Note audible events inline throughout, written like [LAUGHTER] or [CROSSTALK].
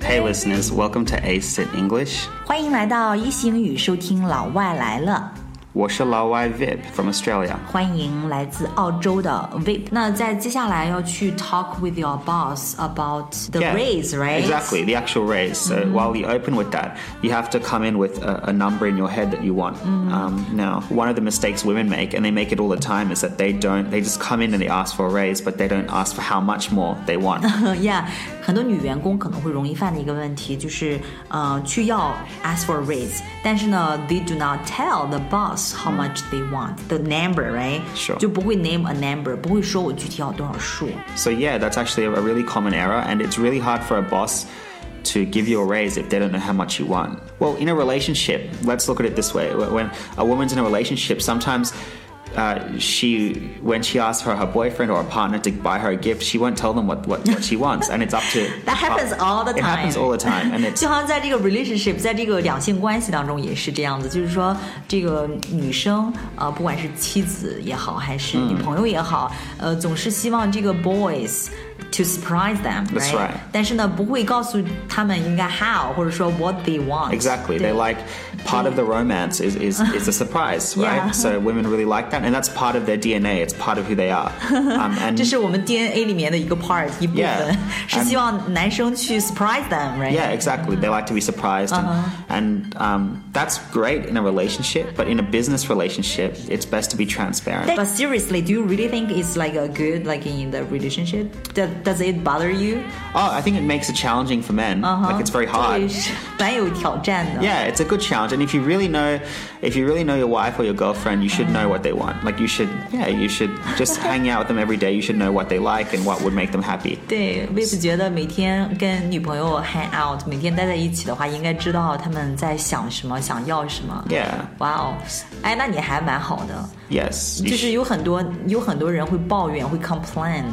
Hey listeners, welcome to Ace in English. 欢迎来到一星语收听老外来了。 》。我是老外 Vip from Australia. 欢迎来自澳洲的 Vip。那在接下来要去 talk with your boss about the Yeah, raise, right? Exactly, the actual raise. So while you open with that, you have to come in with a, a number in your head that you want. Um, now, one of the mistakes women make, and they make it all the time, is that they don't. They just come in and they ask for a raise, but they don't ask for how much more they want. [LAUGHS] yeah，很多女员工可能会容易犯的一个问题就是，呃，去要 ask for a raise，但是呢，they do not tell the boss how much they want the number，right？ Sure 就不会 name a number，不会说我具体要多少数。 So yeah, that's actually a really common error, and it's really hard for a boss to give you a raise if they don't know how much you want. Well, in a relationship, let's look at it this way: when a woman's in a relationship, sometimes. Uh, she when she asks for her boyfriend or a partner to buy her a gift, she won't tell them what, what, what she wants, and it's up to [LAUGHS] That happens all the It happens time. all the time, and it's [LAUGHS] 就好像在这个 relationship，在这个两性关系当中也是这样子，就是说这个女生呃，不管是妻子也好，还是女朋友也好，呃，总是希望这个 boys。 To surprise them, That's right. 但是呢，不会告诉他们应该 how，或者说 what they want. Exactly. 对 They like part of the romance is, is, is a surprise, right? [LAUGHS] Yeah. So women really like that, and that's part of their DNA. It's part of who they are. Um, [LAUGHS] and 这是我们 DNA 里面的一个 part 一部分 Yeah. 是希望男生去 [LAUGHS] surprise them, right? yeah, exactly. They like to be surprised, Uh-huh. and, and um, that's great in a relationship. But in a business relationship, it's best to be transparent. But seriously, do you really think it's like a good like in the relationship? Does, does it bother you? Oh, I think it makes it challenging for men. Like it's very hard. 对是蛮有挑战的。 Yeah, it's a good challenge, and if you really know, if you really know your wife or your girlfriend, you should know what they want. Like you should, yeah, you should just hang [LAUGHS] out with them every day. You should know what they like and what would make them happy. 对，Vip 觉得每天跟女朋友 hang out，每天待在一起的话，应该知道他们在想什么，想要什么。 Yeah. 哇哦，哎，那你还蛮好的。 Yes, you 就是 sh- 有很多有很多人会抱怨，会 complain。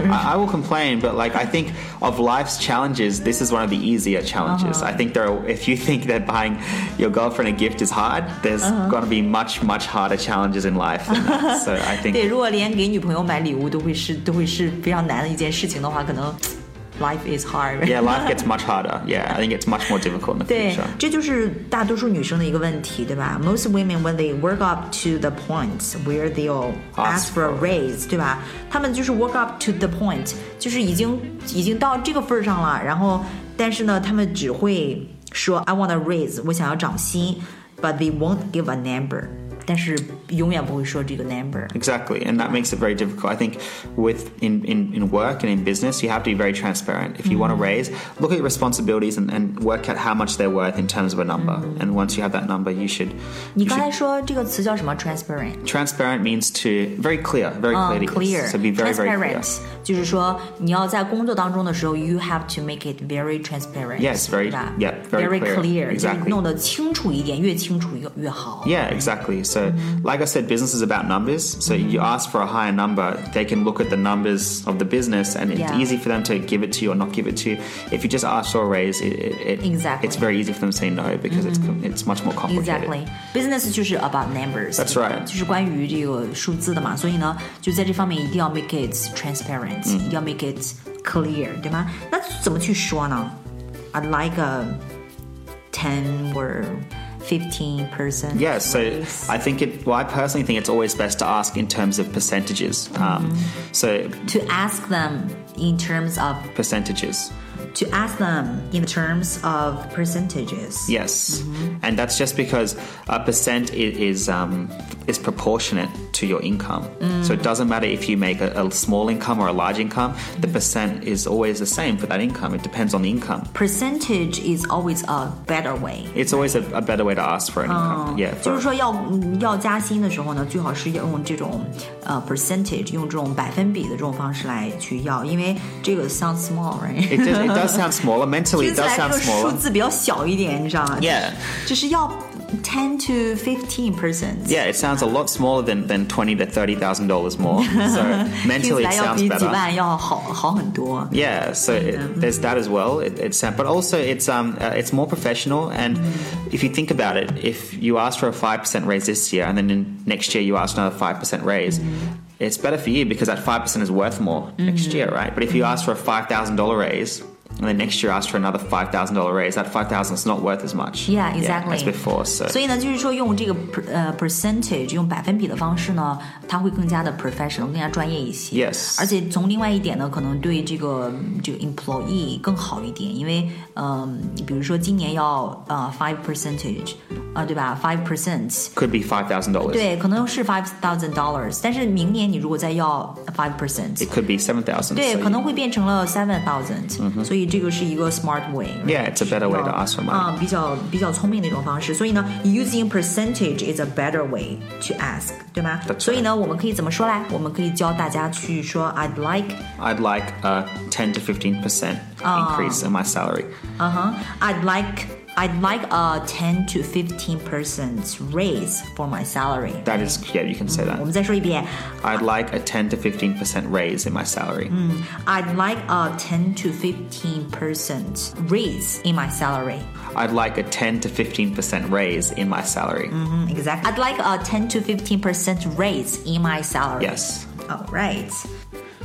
I, I will complain, but like I think of life's challenges, this is one of the easier challenges. I think there, are, if you think that buying your girlfriend a gift is hard, there's going to be much much harder challenges in life. [LAUGHS] Than that. So I 对， think [LAUGHS] 如果连给女朋友买礼物都会是都会是非常难的一件事情的话，可能 life is hard。 yeah, life gets [LAUGHS] much harder. Yeah, I think it's much more difficult in the 对 future.，这就是大多数女生的一个问题，对吧？Most women when they work up to the point where they'll ask Ask for a for- raise，对吧？他们就是 work up to the point，就是已经已经到这个份儿上了，然后但是呢，他们只会说 I want a raise，我想要涨薪，but they won't give a number， 但是永远不会说这个 number。 Exactly, and that makes it very difficult. I think with in, in, in work and in business, you have to be very transparent. If you want to raise, look at your responsibilities and, and work out how much they're worth in terms of a number. And once you have that number, you should. 你 You 刚 should 才说这个词叫什么？transparent。 transparent means to very clear, very 嗯 clear. to clear, So be very, very clear. transparent，就是说你要在工作当中的时候，you have to make it very transparent。 Yes, very- 对吧 yeah, very clear, clear，就是 exactly. 弄得清楚一点，越清楚越越好。 Yeah, exactly. So, like I said, business is about numbers. So, you ask for a higher number, they can look at the numbers of the business, and it's Yeah. easy for them to give it to you or not give it to you. If you just ask for a raise, it, it, it- Exactly. it's very easy for them to say no because it's it's much more complicated. Exactly, business 就是 about numbers. That's right. 就是关于这个数字的嘛，所以呢，就在这方面一定要 make it transparent，、 一定要 make it clear，对吗？那怎么去说呢？I'd like a ten or fifteen percent. Yeah, so I think it. Well, I personally think it's always best to ask in terms of percentages. Um, so to ask them in terms of percentages. to ask them in terms of percentages. Yes, and that's just because a percent i- is um, is proportionate to your income. So it doesn't matter if you make a, a small income or a large income. The percent is always the same for that income. It depends on the income. Percentage is always a better way. It's always a, a better way to ask for an income. Yeah, 就 for- 是说要嗯要加薪的时候呢，最好是要用这种呃 percentage，用这种百分比的这种方式来去要，因为这个 sound small，right？ it, does, it does sound smaller. Mentally, 听 it 起 does 来这 sound 个数 smaller. 字比较小一点，你知道吗 Yeah. 就是要 ten to fifteen percent. Yeah, it sounds a lot smaller than, than twenty to thirty thousand dollars more. So [LAUGHS] 听起 mentally, 来 it 要 sounds 比几 better. 万要好好很多。 Yeah, so it, there's that as well. It, it's uh, but also it's um uh, it's more professional. And if you think about it, if you ask for a five percent raise this year, and then in next year you ask another five percent raise, it's better for you because that five percent is worth more next year, right? But if you ask for a five thousand dollar raise. And then next year ask for another five thousand dollar raise. That five thousand is not worth as much. Yeah, exactly. as before. So 所以呢，就是说用这个 per, 呃 percentage 用百分比的方式呢，它会更加的 professional，更加专业一些。 Yes 而且从另外一点呢，可能对这个这个 employee 更好一点，因为嗯、比如说今年要呃 five percentage 啊、对吧？five percent。 could be five thousand dollars. 对，可能是 five thousand dollars，但是明年你如果再要 five percent， It could be seven thousand. 对，可能会变成了 seven thousand，、所以 这个是一个 smart way。 Yeah, it's a better way to ask for money. 啊，比较比较聪明的一种方式。所以呢，using percentage is a better way to ask，对吗 That's right. 所以呢，我们可以怎么说来？我们可以教大家去说 I'd like， I'd like a ten to fifteen percent increase in my salary. 嗯哼，I'd like。 I'd like a 10 to 15 percent raise for my salary. That is, yeah, you can say 我 that. 们再说一遍 I'd like a 10 to 15% raise in my salary. I'd like a 10 to 15 percent raise in my salary. I'd like a 10 to 15% raise in my salary. Exactly. I'd like a 10 to 15 percent raise in my salary. Yes. All right.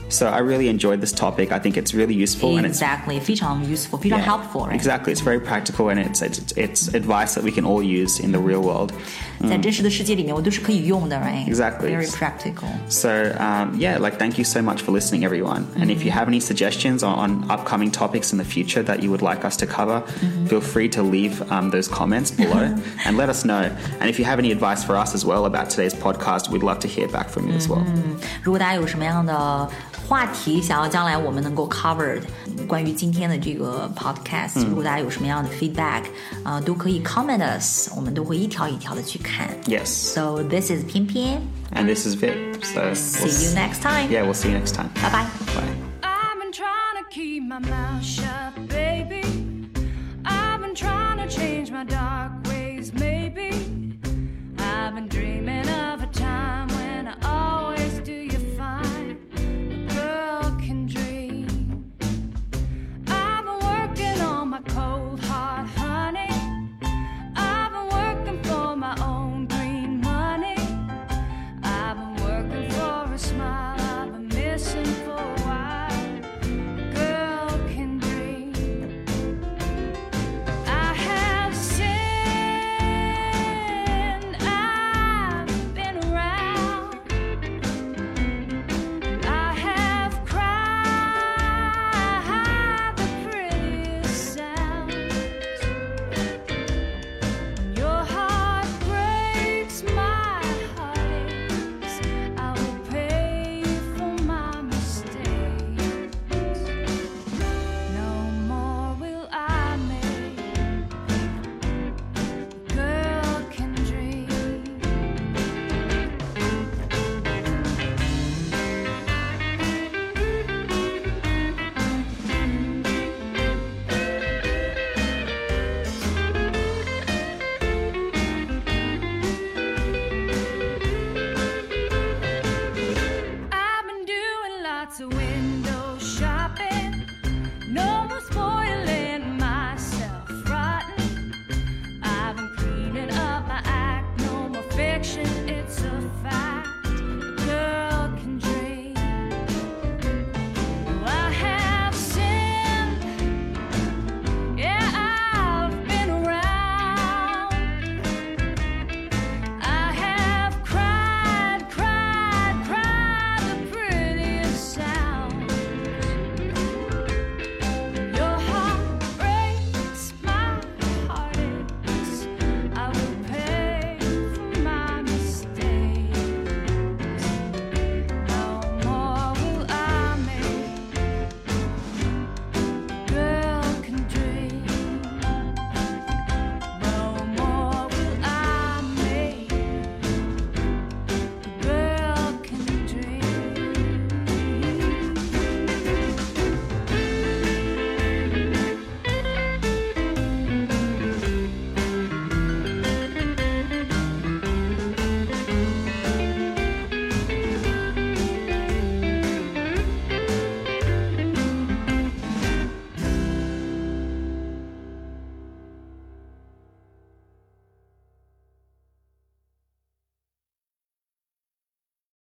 So I really enjoyed this topic. I think it's really useful and it's Exactly. 非常 useful, 非常 yeah, helpful. Right? Exactly. It's very practical and it's, it's it's advice that we can all use in the real world. 在真实的世界里面，我都是可以用的，right? Exactly. Very practical. So um, yeah, like thank you so much for listening, everyone. And if you have any suggestions on, on upcoming topics in the future that you would like us to cover, feel free to leave um, those comments below [LAUGHS] and let us know. And if you have any advice for us as well about today's podcast, we'd love to hear back from you as well. 如果大家有什么样的 话题，想要将来我们能够 covered 关于今天的这个 podcast，、嗯、如果大家有什么样的 feedback 啊、呃，都可以 comment us，我们都会一条一条的去看。Yes. So this is 翩翩 and this is Vip. So we'll see you next time. Yeah, we'll see you next time. Bye bye. Bye. I've been trying to keep my mouth shut, baby. I've been trying to change my dark ways.